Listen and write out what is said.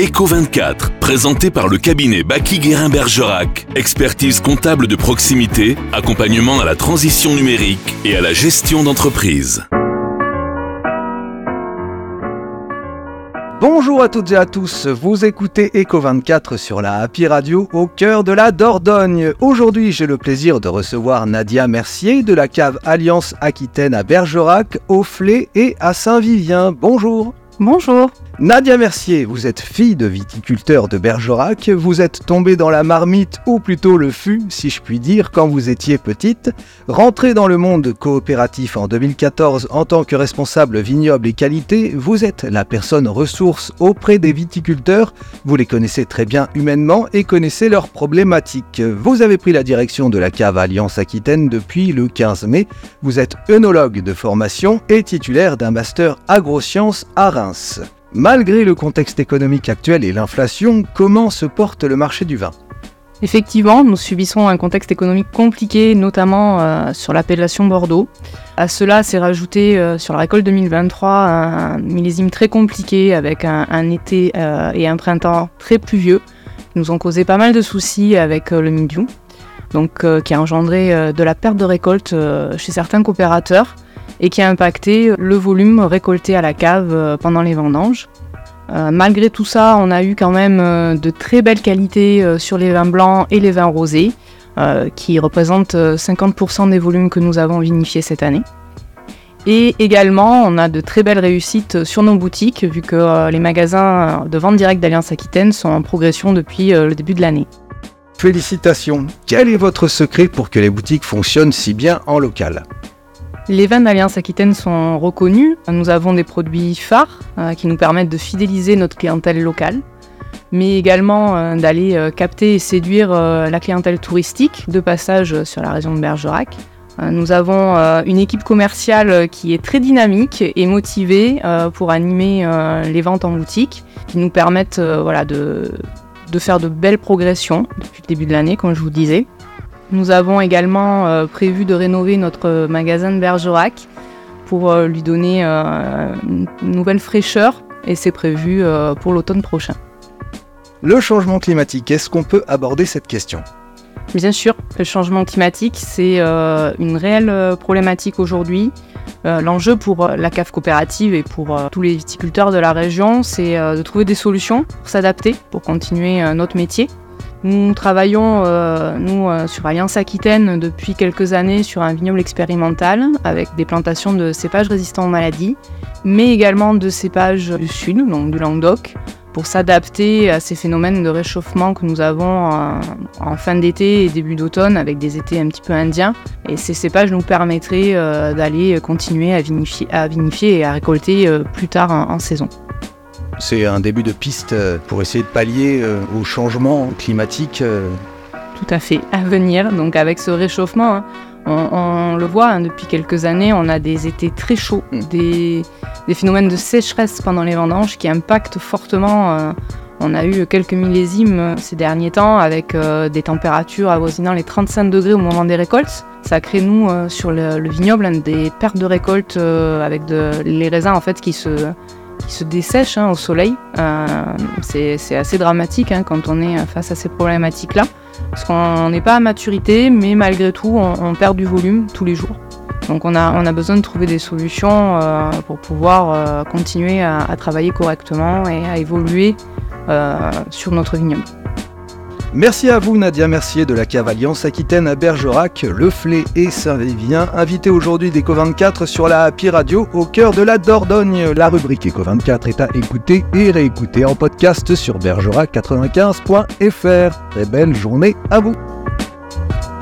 Eco 24, présenté par le cabinet Baki Guérin Bergerac. Expertise comptable de proximité, accompagnement à la transition numérique et à la gestion d'entreprise. Bonjour à toutes et à tous, vous écoutez Eco24 sur la Happy Radio au cœur de la Dordogne. Aujourd'hui, j'ai le plaisir de recevoir Nadia Mercier de la cave Alliance Aquitaine à Bergerac, au Flé et à Saint-Vivien. Bonjour. Bonjour. Nadia Mercier, vous êtes fille de viticulteur de Bergerac, vous êtes tombée dans la marmite, ou plutôt le fût, si je puis dire, quand vous étiez petite, rentrée dans le monde coopératif en 2014 en tant que responsable vignoble et qualité, vous êtes la personne ressource auprès des viticulteurs, vous les connaissez très bien humainement et connaissez leurs problématiques. Vous avez pris la direction de la cave Alliance Aquitaine depuis le 15 mai, vous êtes œnologue de formation et titulaire d'un master agrosciences à Reims. Malgré le contexte économique actuel et l'inflation, comment se porte le marché du vin? Effectivement, nous subissons un contexte économique compliqué, notamment euh, sur l'appellation Bordeaux. À cela s'est rajouté euh, sur la récolte 2023 un millésime très compliqué avec un, été euh, et un printemps très pluvieux. Qui nous ont causé pas mal de soucis avec le donc qui a engendré de la perte de récolte chez certains coopérateurs et qui a impacté le volume récolté à la cave euh, pendant les vendanges. Euh, malgré tout ça, on a eu quand même euh, de très belles qualités sur les vins blancs et les vins rosés, qui représentent 50% des volumes que nous avons vinifiés cette année. Et également, on a de très belles réussites sur nos boutiques, vu que les magasins de vente directe d'Alliance Aquitaine sont en progression depuis le début de l'année. Félicitations Quel est votre secret pour que les boutiques fonctionnent si bien en local? Les vins d'Alliance Aquitaine sont reconnus. Nous avons des produits phares euh, qui nous permettent de fidéliser notre clientèle locale, mais également euh, d'aller euh, capter et séduire la clientèle touristique de passage sur la région de Bergerac. Nous avons une équipe commerciale qui est très dynamique et motivée pour animer les ventes en boutique, qui nous permettent voilà, de, de faire de belles progressions depuis le début de l'année, comme je vous disais. Nous avons également euh, prévu de rénover notre magasin de Bergerac pour euh, lui donner euh, une nouvelle fraîcheur et c'est prévu pour l'automne prochain. Le changement climatique, est-ce qu'on peut aborder cette question? Bien sûr, le changement climatique, c'est une réelle problématique aujourd'hui. L'enjeu pour la CAF coopérative et pour tous les viticulteurs de la région, c'est de trouver des solutions pour s'adapter, pour continuer notre métier. Nous travaillons, euh, nous, euh, sur Alliance Aquitaine depuis quelques années sur un vignoble expérimental avec des plantations de cépages résistants aux maladies, mais également de cépages du sud, donc du Languedoc, pour s'adapter à ces phénomènes de réchauffement que nous avons en, fin d'été et début d'automne avec des étés un petit peu indiens. Et ces cépages nous permettraient euh, d'aller continuer à vinifier, et à récolter plus tard en saison. C'est un début de piste euh, pour essayer de pallier euh, au changement climatique. Euh. Tout à fait, à venir. Donc avec ce réchauffement, hein, on, le voit hein, depuis quelques années, on a des étés très chauds, mm. des, phénomènes de sécheresse pendant les vendanges qui impactent fortement. on a eu quelques millésimes ces derniers temps avec des températures avoisinant les 35 degrés au moment des récoltes. Ça crée, nous, sur le, vignoble, des pertes de récolte avec les raisins en fait, qui se, qui se dessèche hein, au soleil. Euh, c'est assez dramatique hein, quand on est face à ces problématiques-là. Parce qu'on n'est pas à maturité, mais malgré tout, on, perd du volume tous les jours. Donc on a, on a besoin de trouver des solutions euh, pour pouvoir euh, continuer à, travailler correctement et à évoluer sur notre vignoble. Merci à vous Nadia Mercier de la Cave Alliance Aquitaine à Bergerac, Le Flé et Saint-Vivien, invité aujourd'hui d'Eco24 sur la Happy Radio au cœur de la Dordogne. La rubrique Eco24 est à écouter et réécouter en podcast sur bergerac95.fr. Très belle journée à vous